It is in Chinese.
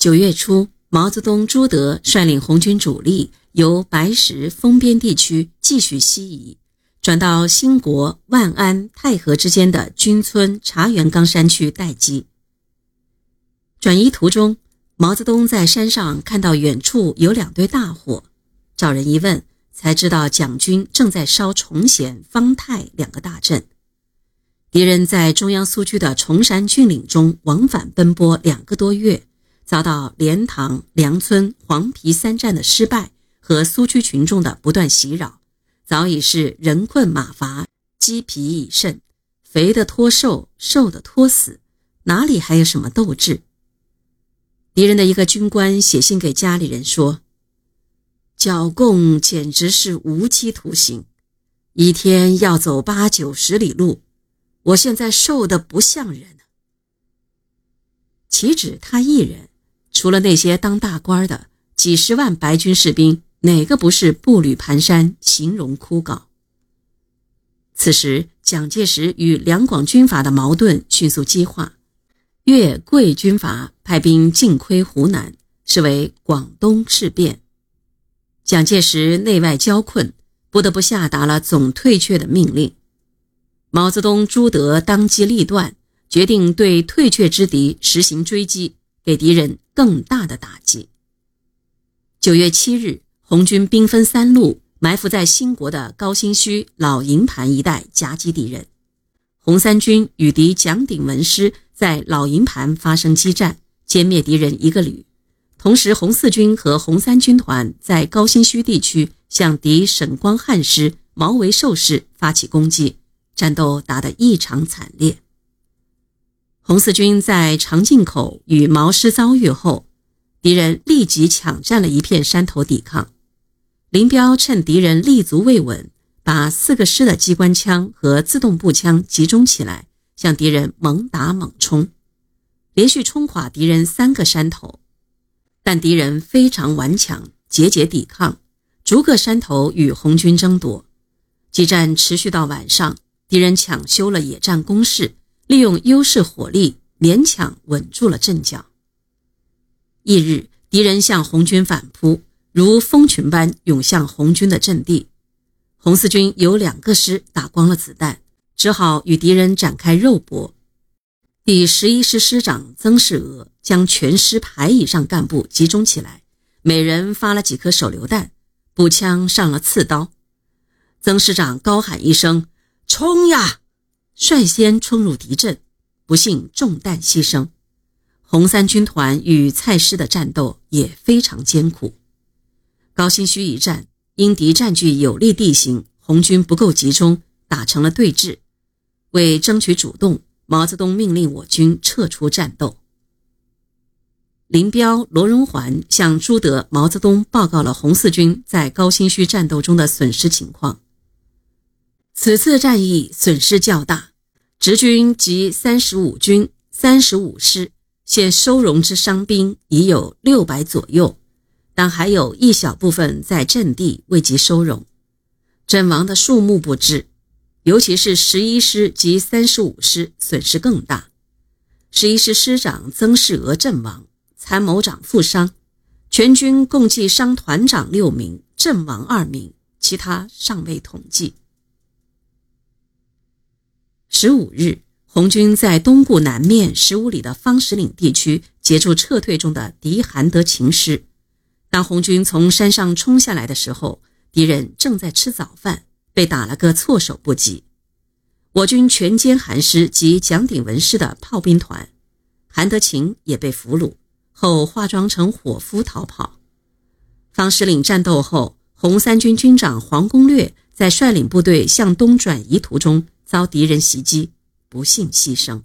九月初，毛泽东、朱德率领红军主力由白石丰边地区继续西移，转到兴国、万安、太和之间的军村茶园岗山区待机。转移途中，毛泽东在山上看到远处有两堆大火，找人一问，才知道蒋军正在烧崇贤、方太两个大镇。敌人在中央苏区的崇山峻岭中往返奔波两个多月。遭到莲塘、梁村、黄陂三战的失败和苏区群众的不断袭扰，早已是人困马乏、鸡疲已甚，肥的脱瘦，瘦的脱死，哪里还有什么斗志？敌人的一个军官写信给家里人说：“剿共简直是无期徒刑，一天要走八九十里路，我现在瘦得不像人。”岂止他一人？除了那些当大官的几十万白军士兵，哪个不是步履蹒跚、形容枯槁？此时，蒋介石与两广军阀的矛盾迅速激化，粤桂军阀派兵进窥湖南，视为广东事变。蒋介石内外交困，不得不下达了总退却的命令。毛泽东、朱德当机立断，决定对退却之敌实行追击。给敌人更大的打击。九月七日，红军兵分三路，埋伏在兴国的高新区老营盘一带夹击敌人。红三军与敌蒋鼎文师在老营盘发生激战，歼灭敌人一个旅。同时，红四军和红三军团在高新区地区向敌沈光汉师、毛维寿师发起攻击，战斗打得异常惨烈。红四军在长进口与毛师遭遇后，敌人立即抢占了一片山头抵抗。林彪趁敌人立足未稳，把四个师的机关枪和自动步枪集中起来，向敌人猛打猛冲，连续冲垮敌人三个山头。但敌人非常顽强，节节抵抗，逐个山头与红军争夺。激战持续到晚上，敌人抢修了野战工事。利用优势火力，勉强稳住了阵脚。翌日，敌人向红军反扑，如蜂群般涌向红军的阵地。红四军有两个师打光了子弹，只好与敌人展开肉搏。第十一师师长曾世娥将全师排以上干部集中起来，每人发了几颗手榴弹，步枪上了刺刀。曾师长高喊一声：“冲呀！”率先冲入敌阵，不幸中弹牺牲。红三军团与蔡师的战斗也非常艰苦。高新区一战，因敌占据有利地形，红军不够集中，打成了对峙。为争取主动，毛泽东命令我军撤出战斗。林彪、罗荣桓向朱德、毛泽东报告了红四军在高新区战斗中的损失情况。此次战役损失较大。直军及三十五军、三十五师现收容之伤兵已有六百左右，但还有一小部分在阵地未及收容，阵亡的数目不知。尤其是十一师及三十五师损失更大。十一师师长曾世娥阵亡，参谋长负伤，全军共计伤团长六名，阵亡二名，其他尚未统计。十五日，红军在东固南面十五里的方石岭地区截住撤退中的敌韩德勤师。当红军从山上冲下来的时候，敌人正在吃早饭，被打了个措手不及。我军全歼韩师及蒋鼎文师的炮兵团，韩德勤也被俘虏，后化妆成伙夫逃跑。方石岭战斗后，红三军军长黄公略在率领部队向东转移途中。遭敌人袭击，不幸牺牲。